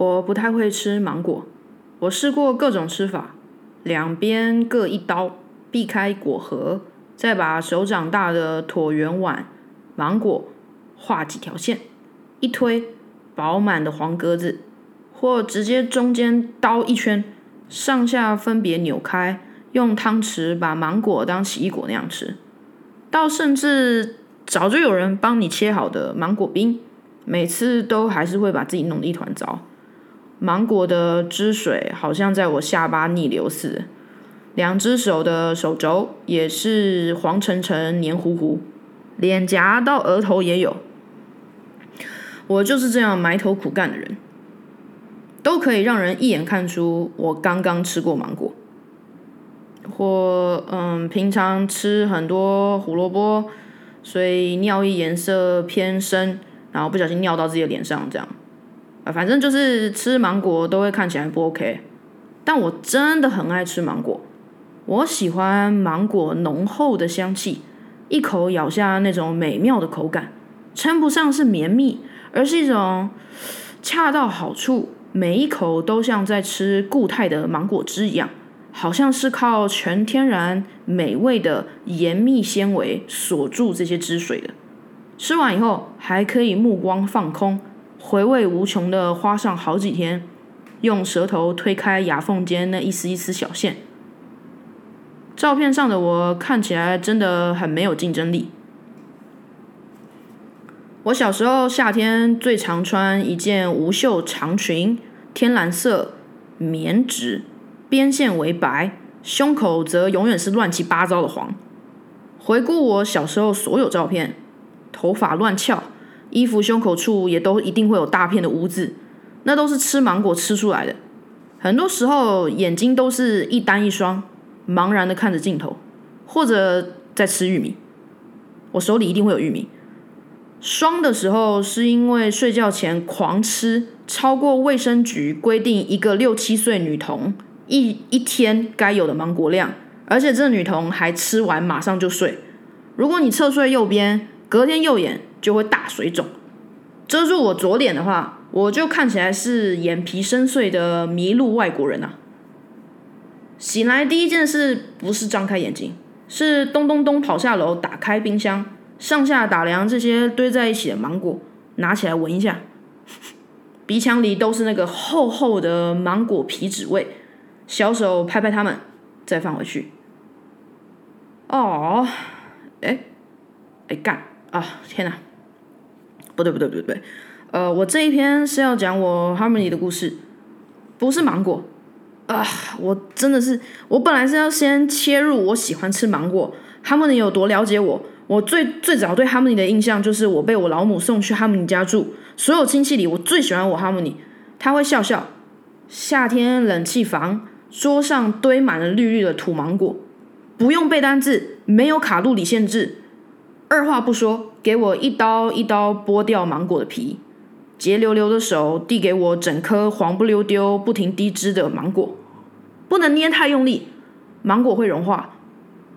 我不太会吃芒果，我试过各种吃法，两边各一刀，避开果核，再把手掌大的椭圆碗芒果画几条线，一推，饱满的黄格子，或直接中间刀一圈，上下分别扭开，用汤匙把芒果当奇异果那样吃，到甚至早就有人帮你切好的芒果冰，每次都还是会把自己弄得一团糟。芒果的汁水好像在我下巴逆流似的，两只手的手肘也是黄澄澄、黏糊糊，脸颊到额头也有。我就是这样埋头苦干的人，都可以让人一眼看出我刚刚吃过芒果，或嗯，平常吃很多胡萝卜，所以尿液颜色偏深，然后不小心尿到自己的脸上，这样。反正就是吃芒果都会看起来不 OK，但我真的很爱吃芒果。我喜欢芒果浓厚的香气，一口咬下那种美妙的口感，称不上是绵密，而是一种恰到好处，每一口都像在吃固态的芒果汁一样，好像是靠全天然美味的盐蜜纤维锁住这些汁水的。吃完以后还可以目光放空。回味无穷的花上好几天，用舌头推开牙缝间那一丝一丝小线。照片上的我看起来真的很没有竞争力。我小时候夏天最常穿一件无袖长裙，天蓝色棉质，边线为白，胸口则永远是乱七八糟的黄。回顾我小时候所有照片，头发乱翘。衣服胸口处也都一定会有大片的污渍，那都是吃芒果吃出来的。很多时候眼睛都是一单一双，茫然的看着镜头，或者在吃玉米。我手里一定会有玉米。双的时候是因为睡觉前狂吃，超过卫生局规定一个六七岁女童一一天该有的芒果量，而且这女童还吃完马上就睡。如果你侧睡右边，隔天右眼。就会大水肿，遮住我左脸的话，我就看起来是眼皮深邃的迷路外国人啊。醒来第一件事不是张开眼睛，是咚咚咚跑下楼，打开冰箱，上下打量这些堆在一起的芒果，拿起来闻一下，鼻腔里都是那个厚厚的芒果皮脂味，小手拍拍它们，再放回去。哦，哎，哎干啊！天哪！不对不对不对不对，呃，我这一篇是要讲我 Harmony 的故事，不是芒果啊！我真的是，我本来是要先切入我喜欢吃芒果，Harmony 有多了解我。我最最早对 Harmony 的印象就是我被我老母送去 Harmony 家住，所有亲戚里我最喜欢我 Harmony，他会笑笑。夏天冷气房桌上堆满了绿绿的土芒果，不用背单字，没有卡路里限制。二话不说，给我一刀一刀剥掉芒果的皮，洁溜溜的手递给我整颗黄不溜丢、不停滴汁的芒果，不能捏太用力，芒果会融化。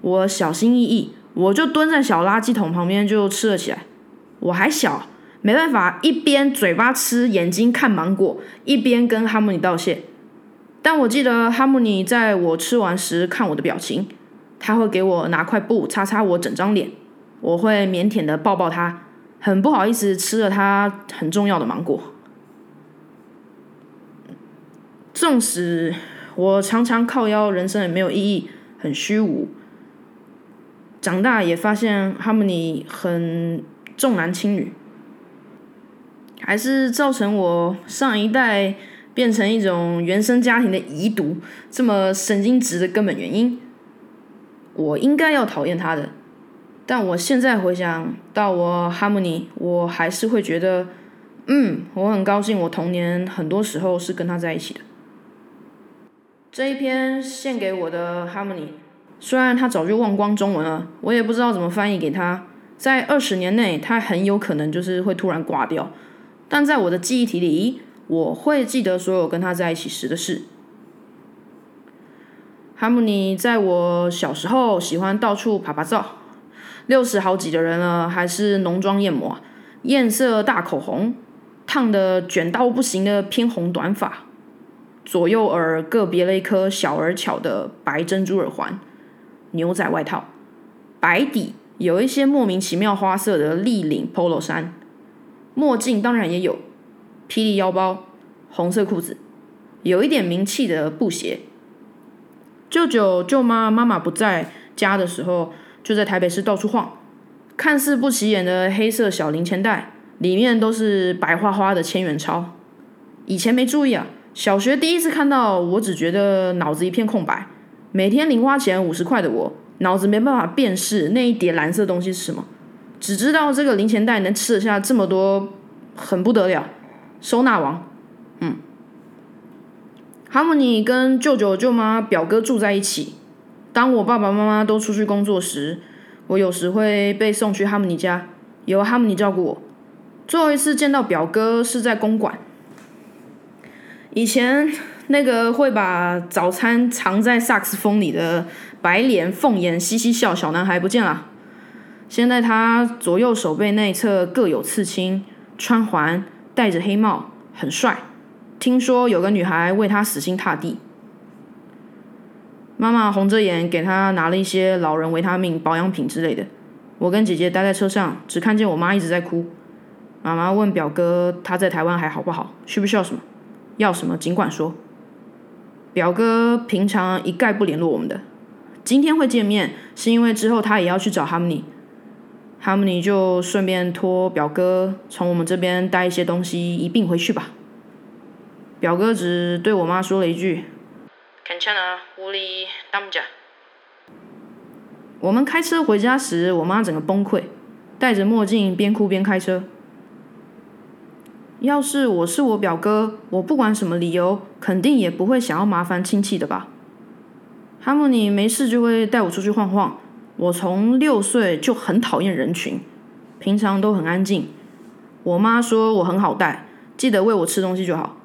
我小心翼翼，我就蹲在小垃圾桶旁边就吃了起来。我还小，没办法一边嘴巴吃、眼睛看芒果，一边跟哈姆尼道谢。但我记得哈姆尼在我吃完时看我的表情，他会给我拿块布擦擦我整张脸。我会腼腆的抱抱他，很不好意思吃了他很重要的芒果。纵使我常常靠腰，人生也没有意义，很虚无。长大也发现哈姆尼很重男轻女，还是造成我上一代变成一种原生家庭的遗毒这么神经质的根本原因。我应该要讨厌他的。但我现在回想到我哈姆尼我还是会觉得，嗯，我很高兴，我童年很多时候是跟他在一起的。这一篇献给我的哈姆尼虽然他早就忘光中文了，我也不知道怎么翻译给他。在二十年内，他很有可能就是会突然挂掉，但在我的记忆体里，我会记得所有跟他在一起时的事。哈姆尼在我小时候喜欢到处爬爬照。六十好几的人了，还是浓妆艳抹，艳色大口红，烫的卷到不行的偏红短发，左右耳各别了一颗小而巧的白珍珠耳环，牛仔外套，白底有一些莫名其妙花色的立领 polo 衫，墨镜当然也有，霹雳腰包，红色裤子，有一点名气的布鞋。舅舅舅妈妈妈不在家的时候，就在台北市到处晃，看似不起眼的黑色小零钱袋。里面都是白花花的千元钞，以前没注意啊。小学第一次看到，我只觉得脑子一片空白。每天零花钱五十块的我，脑子没办法辨识那一叠蓝色东西是什么，只知道这个零钱袋能吃得下这么多，很不得了。收纳王，嗯，哈姆尼跟舅舅、舅妈、表哥住在一起。当我爸爸妈妈都出去工作时，我有时会被送去哈姆尼家，由哈姆尼照顾我。最后一次见到表哥是在公馆。以前那个会把早餐藏在萨克斯风里的白脸凤眼嘻嘻笑小男孩不见了。现在他左右手背内侧各有刺青，穿环，戴着黑帽，很帅。听说有个女孩为他死心塌地。妈妈红着眼给他拿了一些老人维他命、保养品之类的。我跟姐姐待在车上，只看见我妈一直在哭。妈妈问表哥：“他在台湾还好不好？需不需要什么？要什么尽管说。”表哥平常一概不联络我们的，今天会见面是因为之后他也要去找哈姆尼，哈姆尼就顺便托表哥从我们这边带一些东西一并回去吧。表哥只对我妈说了一句：“肯恰啊，屋里当家。”我们开车回家时，我妈整个崩溃，戴着墨镜边哭边开车。要是我是我表哥，我不管什么理由，肯定也不会想要麻烦亲戚的吧。哈姆尼没事就会带我出去晃晃。我从六岁就很讨厌人群，平常都很安静。我妈说我很好带，记得喂我吃东西就好。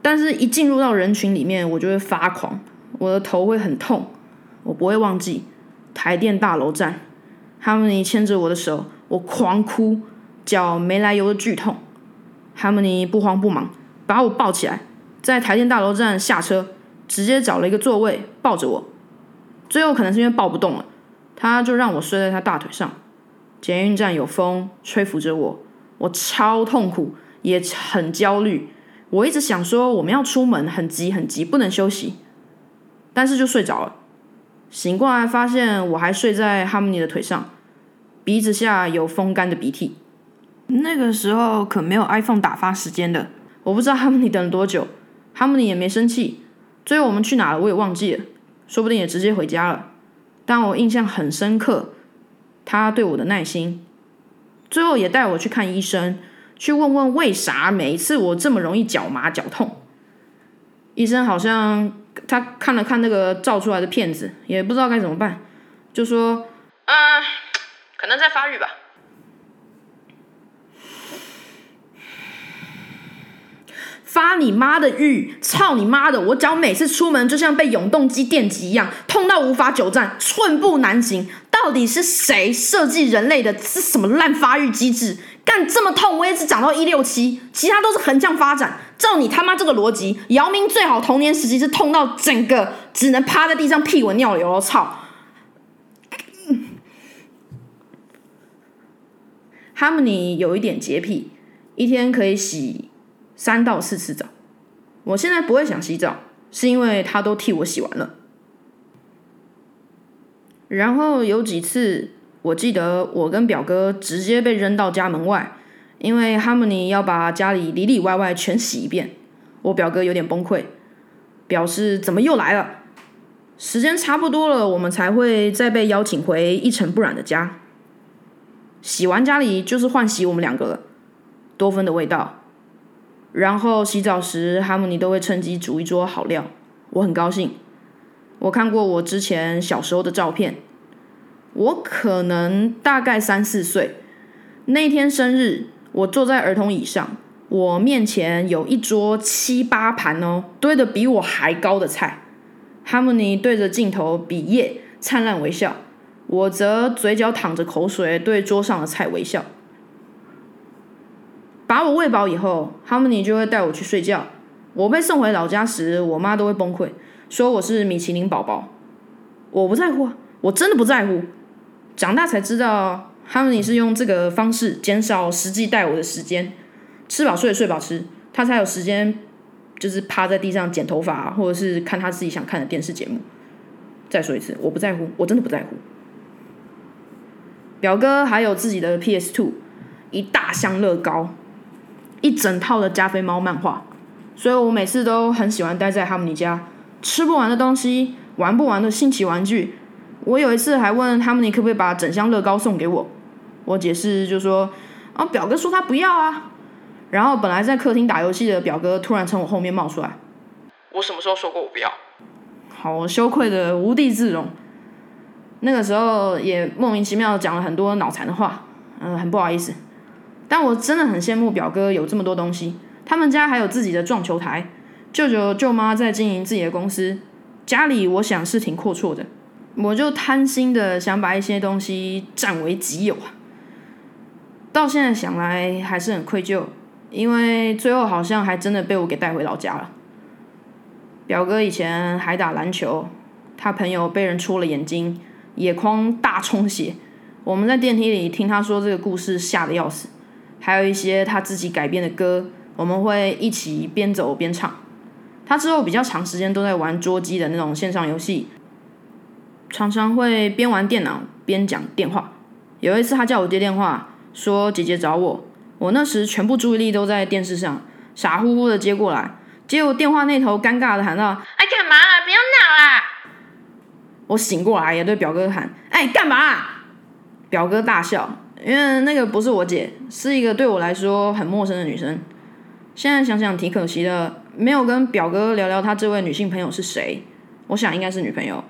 但是，一进入到人群里面，我就会发狂，我的头会很痛。我不会忘记台电大楼站，哈姆尼牵着我的手，我狂哭，脚没来由的剧痛。哈姆尼不慌不忙，把我抱起来，在台电大楼站下车，直接找了一个座位抱着我。最后可能是因为抱不动了，他就让我睡在他大腿上。捷运站有风吹拂着我，我超痛苦，也很焦虑。我一直想说我们要出门，很急很急，不能休息，但是就睡着了。醒过来发现我还睡在哈姆尼的腿上，鼻子下有风干的鼻涕。那个时候可没有 iPhone 打发时间的，我不知道哈姆尼等了多久，哈姆尼也没生气。最后我们去哪了我也忘记了，说不定也直接回家了。但我印象很深刻，他对我的耐心。最后也带我去看医生，去问问为啥每一次我这么容易脚麻脚痛。医生好像他看了看那个照出来的片子，也不知道该怎么办，就说：“嗯，可能在发育吧。”发你妈的育！操你妈的！我脚每次出门就像被永动机电击一样，痛到无法久站，寸步难行。到底是谁设计人类的？是什么烂发育机制？干这么痛，我也只长到一六七，其他都是横向发展。照你他妈这个逻辑，姚明最好童年时期是痛到整个只能趴在地上屁滚尿流。我操！哈姆尼有一点洁癖，一天可以洗。三到四次澡，我现在不会想洗澡，是因为他都替我洗完了。然后有几次，我记得我跟表哥直接被扔到家门外，因为哈姆尼要把家里里里外外全洗一遍。我表哥有点崩溃，表示怎么又来了？时间差不多了，我们才会再被邀请回一尘不染的家。洗完家里就是换洗我们两个了，多芬的味道。然后洗澡时，哈姆尼都会趁机煮一桌好料，我很高兴。我看过我之前小时候的照片，我可能大概三四岁，那天生日，我坐在儿童椅上，我面前有一桌七八盘哦，堆的比我还高的菜。哈姆尼对着镜头比耶，灿烂微笑，我则嘴角淌着口水，对桌上的菜微笑。把我喂饱以后，哈姆尼就会带我去睡觉。我被送回老家时，我妈都会崩溃，说我是米其林宝宝。我不在乎，我真的不在乎。长大才知道，哈姆尼是用这个方式减少实际带我的时间，吃饱睡，睡饱吃，他才有时间，就是趴在地上剪头发，或者是看他自己想看的电视节目。再说一次，我不在乎，我真的不在乎。表哥还有自己的 PS Two，一大箱乐高。一整套的加菲猫漫画，所以我每次都很喜欢待在哈姆尼家，吃不完的东西，玩不完的新奇玩具。我有一次还问他们，你可不可以把整箱乐高送给我，我解释就说，啊表哥说他不要啊。然后本来在客厅打游戏的表哥突然从我后面冒出来，我什么时候说过我不要？好羞愧的无地自容。那个时候也莫名其妙讲了很多脑残的话，嗯，很不好意思。但我真的很羡慕表哥有这么多东西，他们家还有自己的撞球台，舅舅舅妈在经营自己的公司，家里我想是挺阔绰的，我就贪心的想把一些东西占为己有啊。到现在想来还是很愧疚，因为最后好像还真的被我给带回老家了。表哥以前还打篮球，他朋友被人戳了眼睛，眼眶大充血，我们在电梯里听他说这个故事，吓得要死。还有一些他自己改编的歌，我们会一起边走边唱。他之后比较长时间都在玩桌机的那种线上游戏，常常会边玩电脑边讲电话。有一次他叫我接电话，说姐姐找我，我那时全部注意力都在电视上，傻乎乎的接过来，结果电话那头尴尬的喊道：“哎，干嘛啦？不要闹啦！”我醒过来也对表哥喊：“哎，干嘛？”表哥大笑。因为那个不是我姐，是一个对我来说很陌生的女生。现在想想挺可惜的，没有跟表哥聊聊他这位女性朋友是谁。我想应该是女朋友。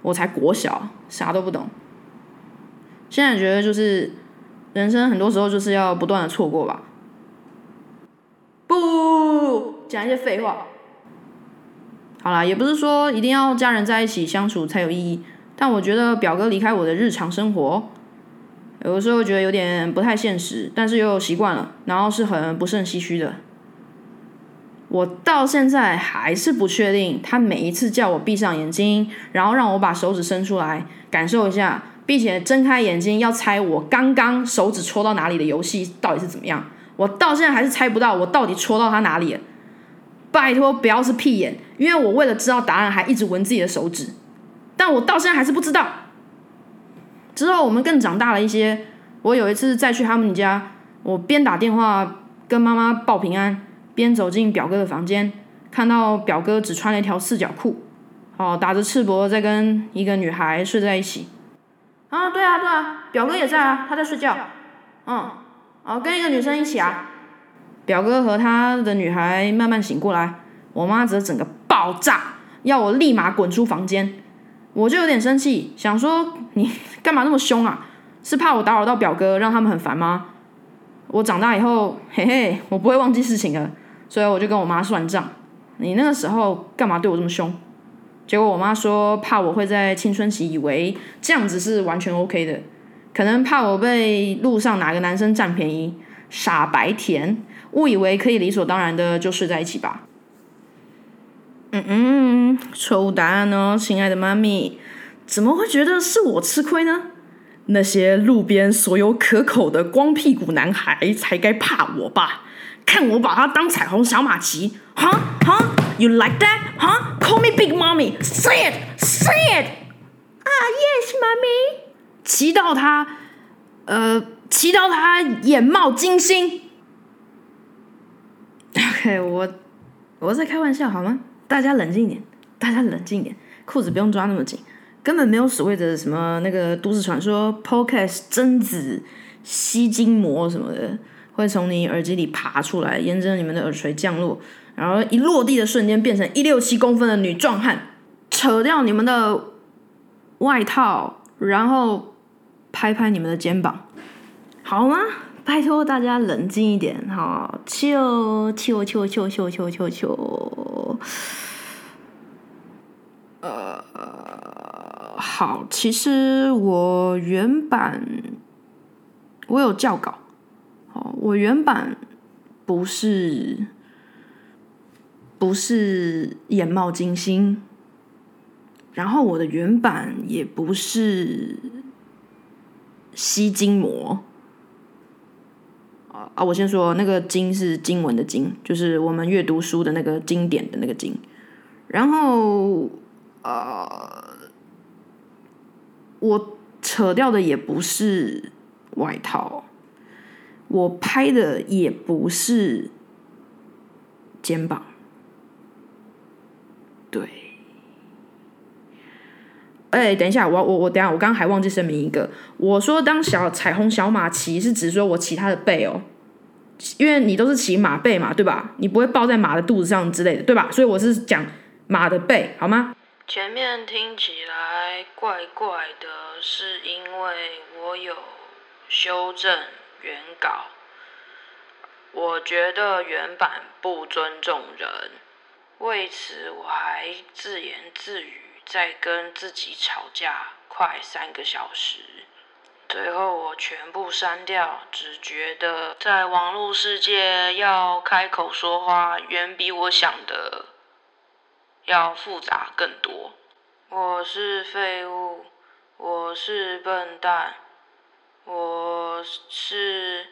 我才国小，啥都不懂。现在觉得就是人生很多时候就是要不断的错过吧。不讲一些废话。好啦，也不是说一定要家人在一起相处才有意义，但我觉得表哥离开我的日常生活。有的时候觉得有点不太现实，但是又习惯了，然后是很不胜唏嘘的。我到现在还是不确定，他每一次叫我闭上眼睛，然后让我把手指伸出来感受一下，并且睁开眼睛要猜我刚刚手指戳到哪里的游戏到底是怎么样。我到现在还是猜不到我到底戳到他哪里。拜托不要是屁眼，因为我为了知道答案还一直闻自己的手指，但我到现在还是不知道。之后我们更长大了一些。我有一次再去他们家，我边打电话跟妈妈报平安，边走进表哥的房间，看到表哥只穿了一条四角裤，哦，打着赤膊在跟一个女孩睡在一起。啊，对啊，对啊，表哥也在啊，他在睡觉。嗯，哦，跟一个女生一起啊。表哥和他的女孩慢慢醒过来，我妈则整个爆炸，要我立马滚出房间。我就有点生气，想说你干嘛那么凶啊？是怕我打扰到表哥，让他们很烦吗？我长大以后，嘿嘿，我不会忘记事情的，所以我就跟我妈算账。你那个时候干嘛对我这么凶？结果我妈说，怕我会在青春期以为这样子是完全 OK 的，可能怕我被路上哪个男生占便宜，傻白甜，误以为可以理所当然的就睡在一起吧。嗯嗯，错误答案哦，亲爱的妈咪，怎么会觉得是我吃亏呢？那些路边所有可口的光屁股男孩才该怕我吧？看我把他当彩虹小马骑，哈哈，You like that? 哈，Call me big mommy. Say it, say it. 啊，Yes, mommy. 骑到他，呃，骑到他眼冒金星。OK，我我在开玩笑好吗？大家冷静一点，大家冷静一点，裤子不用抓那么紧，根本没有所谓的什么那个都市传说，Podcast 贞子吸金膜什么的，会从你耳机里爬出来，沿着你们的耳垂降落，然后一落地的瞬间变成一六七公分的女壮汉，扯掉你们的外套，然后拍拍你们的肩膀，好吗？拜托大家冷静一点，哈，秋秋秋秋秋秋秋秋，呃，好，其实我原版我有校稿，哦，我原版不是不是眼冒金星，然后我的原版也不是吸筋膜。啊啊！我先说那个“经”是经文的“经”，就是我们阅读书的那个经典的那个“经”。然后，呃，我扯掉的也不是外套，我拍的也不是肩膀，对。哎，等一下，我我我，等下，我刚刚还忘记声明一个，我说当小彩虹小马骑是指说我骑它的背哦，因为你都是骑马背嘛，对吧？你不会抱在马的肚子上之类的，对吧？所以我是讲马的背，好吗？前面听起来怪怪的，是因为我有修正原稿，我觉得原版不尊重人，为此我还自言自语。在跟自己吵架快三个小时，最后我全部删掉，只觉得在网络世界要开口说话，远比我想的要复杂更多。我是废物，我是笨蛋，我是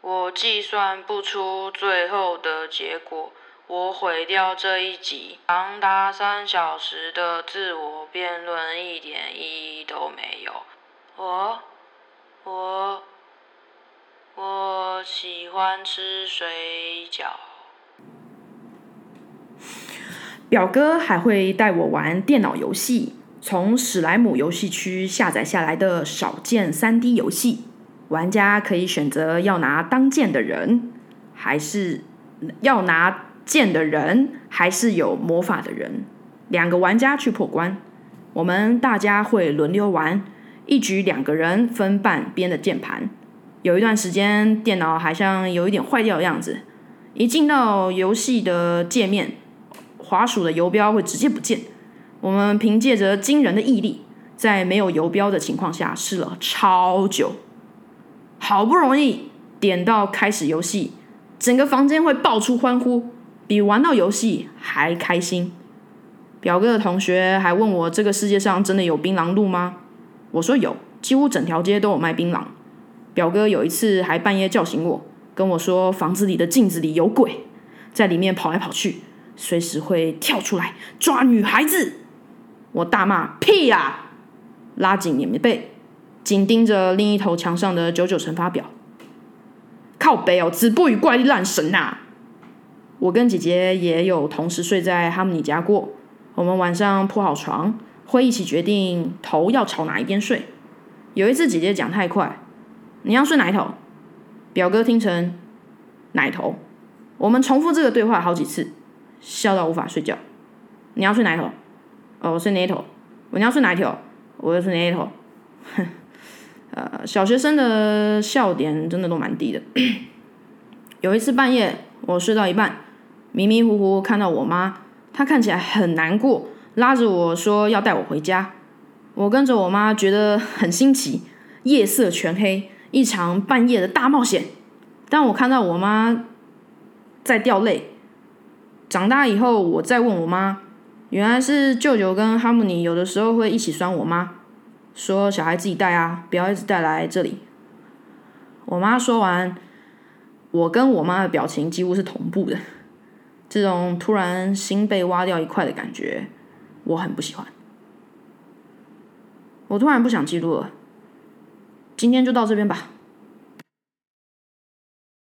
我计算不出最后的结果。我毁掉这一集长达三小时的自我辩论，一点意义都没有。我，我，我喜欢吃水饺。表哥还会带我玩电脑游戏，从史莱姆游戏区下载下来的少见三 D 游戏。玩家可以选择要拿当剑的人，还是要拿。剑的人还是有魔法的人，两个玩家去破关，我们大家会轮流玩，一局两个人分半边的键盘。有一段时间电脑好像有一点坏掉的样子，一进到游戏的界面，滑鼠的游标会直接不见。我们凭借着惊人的毅力，在没有游标的情况下试了超久，好不容易点到开始游戏，整个房间会爆出欢呼。比玩到游戏还开心。表哥的同学还问我：“这个世界上真的有槟榔路吗？”我说：“有，几乎整条街都有卖槟榔。”表哥有一次还半夜叫醒我，跟我说：“房子里的镜子里有鬼，在里面跑来跑去，随时会跳出来抓女孩子。”我大骂：“屁呀！”拉紧棉被，紧盯着另一头墙上的九九乘法表。靠背哦，子不语怪力乱神呐！我跟姐姐也有同时睡在哈姆尼家过。我们晚上铺好床，会一起决定头要朝哪一边睡。有一次姐姐讲太快，你要睡哪一头？表哥听成哪头？我们重复这个对话好几次，笑到无法睡觉。你要睡哪一头？哦，我睡哪一头？我你要睡哪一条？我要睡哪一头？哼，呃，小学生的笑点真的都蛮低的。有一次半夜，我睡到一半。迷迷糊糊看到我妈，她看起来很难过，拉着我说要带我回家。我跟着我妈觉得很新奇，夜色全黑，一场半夜的大冒险。但我看到我妈在掉泪。长大以后，我再问我妈，原来是舅舅跟哈姆尼有的时候会一起酸我妈，说小孩自己带啊，不要一直带来这里。我妈说完，我跟我妈的表情几乎是同步的。这种突然心被挖掉一块的感觉，我很不喜欢。我突然不想记录了，今天就到这边吧。